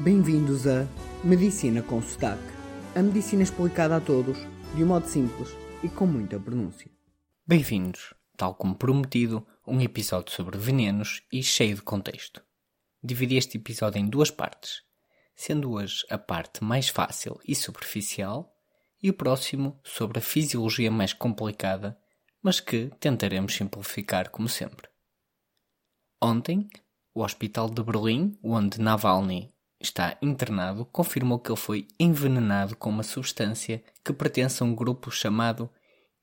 Bem-vindos a Medicina com Sotaque. A medicina explicada a todos, de um modo simples e com muita pronúncia. Bem-vindos, tal como prometido, um episódio sobre venenos e cheio de contexto. Dividi este episódio em duas partes, sendo hoje a parte mais fácil e superficial e o próximo sobre a fisiologia mais complicada, mas que tentaremos simplificar como sempre. Ontem, o Hospital de Berlim, onde Navalny está internado, confirmou que ele foi envenenado com uma substância que pertence a um grupo chamado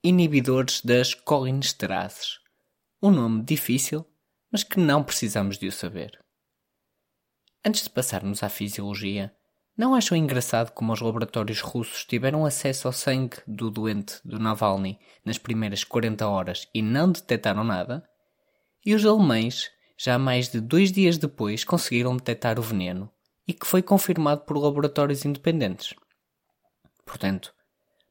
inibidores das colinesterases. Um nome difícil, mas que não precisamos de o saber. Antes de passarmos à fisiologia, não acham engraçado como os laboratórios russos tiveram acesso ao sangue do doente do Navalny nas primeiras 40 horas e não detectaram nada? E os alemães, já mais de dois dias depois, conseguiram detectar o veneno e que foi confirmado por laboratórios independentes. Portanto,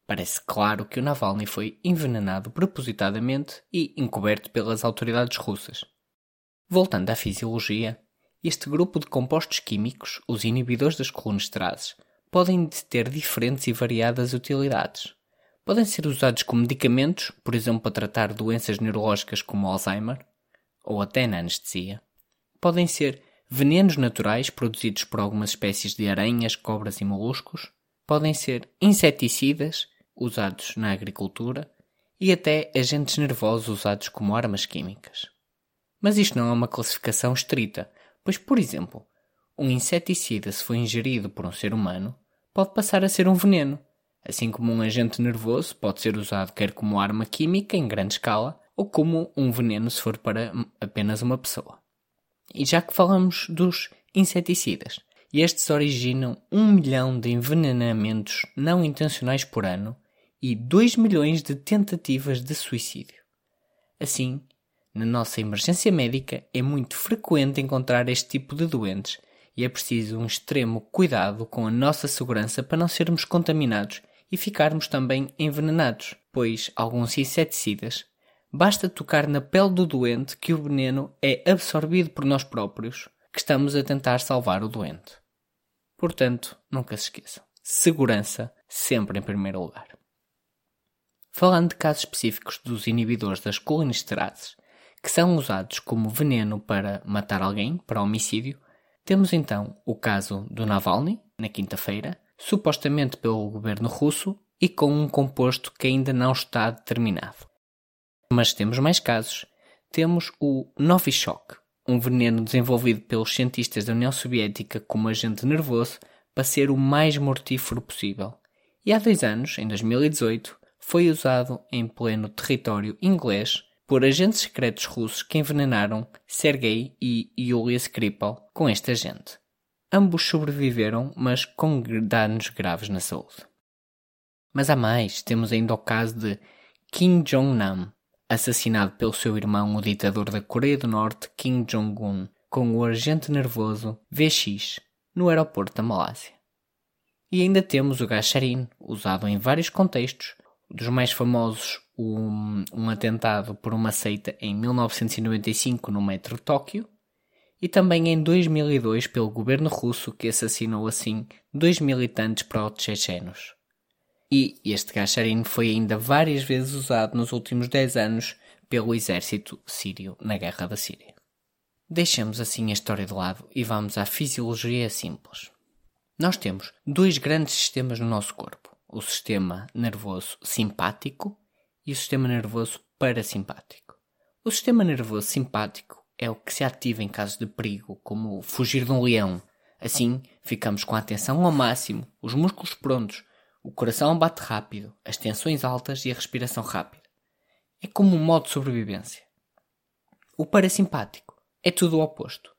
parece claro que o Navalny foi envenenado propositadamente e encoberto pelas autoridades russas. Voltando à fisiologia, este grupo de compostos químicos, os inibidores das colinesterases, podem ter diferentes e variadas utilidades. Podem ser usados como medicamentos, por exemplo, para tratar doenças neurológicas como Alzheimer, ou até na anestesia. Podem ser venenos naturais produzidos por algumas espécies de aranhas, cobras e moluscos. Podem ser inseticidas, usados na agricultura, e até agentes nervosos usados como armas químicas. Mas isto não é uma classificação estrita, pois, por exemplo, um inseticida, se for ingerido por um ser humano, pode passar a ser um veneno, assim como um agente nervoso pode ser usado quer como arma química em grande escala ou como um veneno se for para apenas uma pessoa. E já que falamos dos inseticidas, estes originam 1 milhão de envenenamentos não intencionais por ano e 2 milhões de tentativas de suicídio. Assim, na nossa emergência médica é muito frequente encontrar este tipo de doentes e é preciso um extremo cuidado com a nossa segurança para não sermos contaminados e ficarmos também envenenados, pois alguns inseticidas Basta tocar na pele do doente que o veneno é absorvido por nós próprios, que estamos a tentar salvar o doente. Portanto, nunca se esqueçam. Segurança sempre em primeiro lugar. Falando de casos específicos dos inibidores das colinesterases, que são usados como veneno para matar alguém, para homicídio, temos então o caso do Navalny, na quinta-feira, supostamente pelo governo russo e com um composto que ainda não está determinado. Mas temos mais casos. Temos o Novichok, um veneno desenvolvido pelos cientistas da União Soviética como agente nervoso para ser o mais mortífero possível. E há dois anos, em 2018, foi usado em pleno território inglês por agentes secretos russos que envenenaram Sergei e Yulia Skripal com este agente. Ambos sobreviveram, mas com danos graves na saúde. Mas há mais, temos ainda o caso de Kim Jong-nam, assassinado pelo seu irmão, o ditador da Coreia do Norte, Kim Jong-un, com o agente nervoso VX, no aeroporto da Malásia. E ainda temos o gás sarin, usado em vários contextos, dos mais famosos um, um atentado por uma seita em 1995 no metro de Tóquio, e também em 2002 pelo governo russo que assassinou assim dois militantes pró-chechenos e este gacharino foi ainda várias vezes usado nos últimos 10 anos pelo exército sírio na guerra da Síria. Deixemos assim a história de lado e vamos à fisiologia simples. Nós temos dois grandes sistemas no nosso corpo: o sistema nervoso simpático e o sistema nervoso parasimpático. O sistema nervoso simpático é o que se ativa em casos de perigo, como fugir de um leão. Assim, ficamos com a atenção ao máximo, os músculos prontos o coração bate rápido, as tensões altas e a respiração rápida. É como um modo de sobrevivência. O parasimpático é tudo o oposto.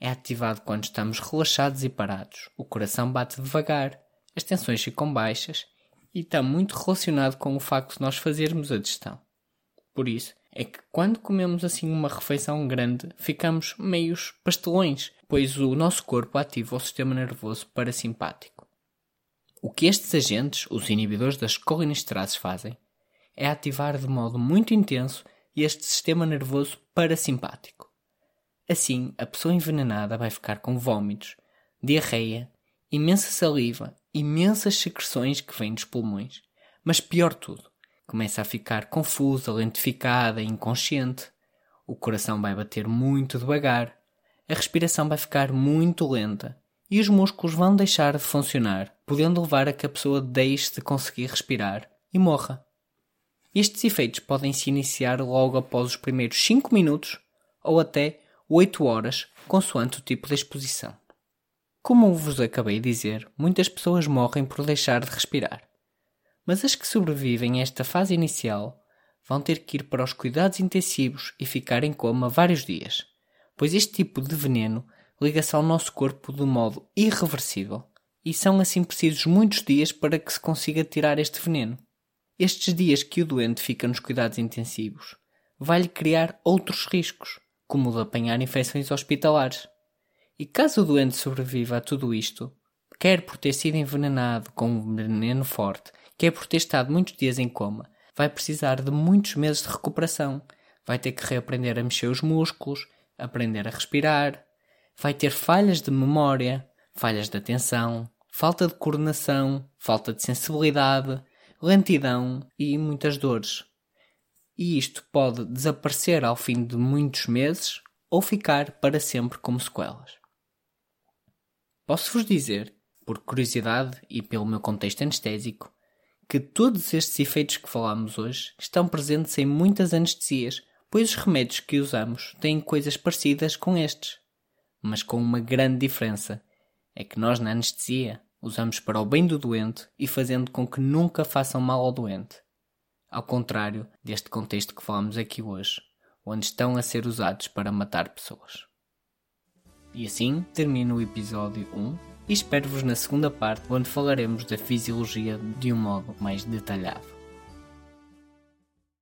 É ativado quando estamos relaxados e parados. O coração bate devagar, as tensões ficam baixas e está muito relacionado com o facto de nós fazermos a digestão. Por isso, é que quando comemos assim uma refeição grande, ficamos meios pastelões, pois o nosso corpo ativa o sistema nervoso parasimpático. O que estes agentes, os inibidores das colinesterases, fazem é ativar de modo muito intenso este sistema nervoso parasimpático. Assim, a pessoa envenenada vai ficar com vômitos, diarreia, imensa saliva, imensas secreções que vêm dos pulmões. Mas pior tudo, começa a ficar confusa, lentificada, inconsciente. O coração vai bater muito devagar, a respiração vai ficar muito lenta e os músculos vão deixar de funcionar, podendo levar a que a pessoa deixe de conseguir respirar e morra. Estes efeitos podem se iniciar logo após os primeiros 5 minutos ou até 8 horas, consoante o tipo de exposição. Como vos acabei de dizer, muitas pessoas morrem por deixar de respirar. Mas as que sobrevivem a esta fase inicial vão ter que ir para os cuidados intensivos e ficar em coma vários dias, pois este tipo de veneno liga-se ao nosso corpo de modo irreversível e são assim precisos muitos dias para que se consiga tirar este veneno. Estes dias que o doente fica nos cuidados intensivos vai-lhe criar outros riscos, como o de apanhar infecções hospitalares. E caso o doente sobreviva a tudo isto, quer por ter sido envenenado com um veneno forte, quer por ter estado muitos dias em coma, vai precisar de muitos meses de recuperação. Vai ter que reaprender a mexer os músculos, aprender a respirar, vai ter falhas de memória, falhas de atenção, falta de coordenação, falta de sensibilidade, lentidão e muitas dores. E isto pode desaparecer ao fim de muitos meses ou ficar para sempre como sequelas. Posso-vos dizer, por curiosidade e pelo meu contexto anestésico, que todos estes efeitos que falamos hoje estão presentes em muitas anestesias, pois os remédios que usamos têm coisas parecidas com estes mas com uma grande diferença: é que nós na anestesia usamos para o bem do doente e fazendo com que nunca façam mal ao doente. Ao contrário deste contexto que falamos aqui hoje, onde estão a ser usados para matar pessoas. E assim termina o episódio 1 e espero-vos na segunda parte, onde falaremos da fisiologia de um modo mais detalhado.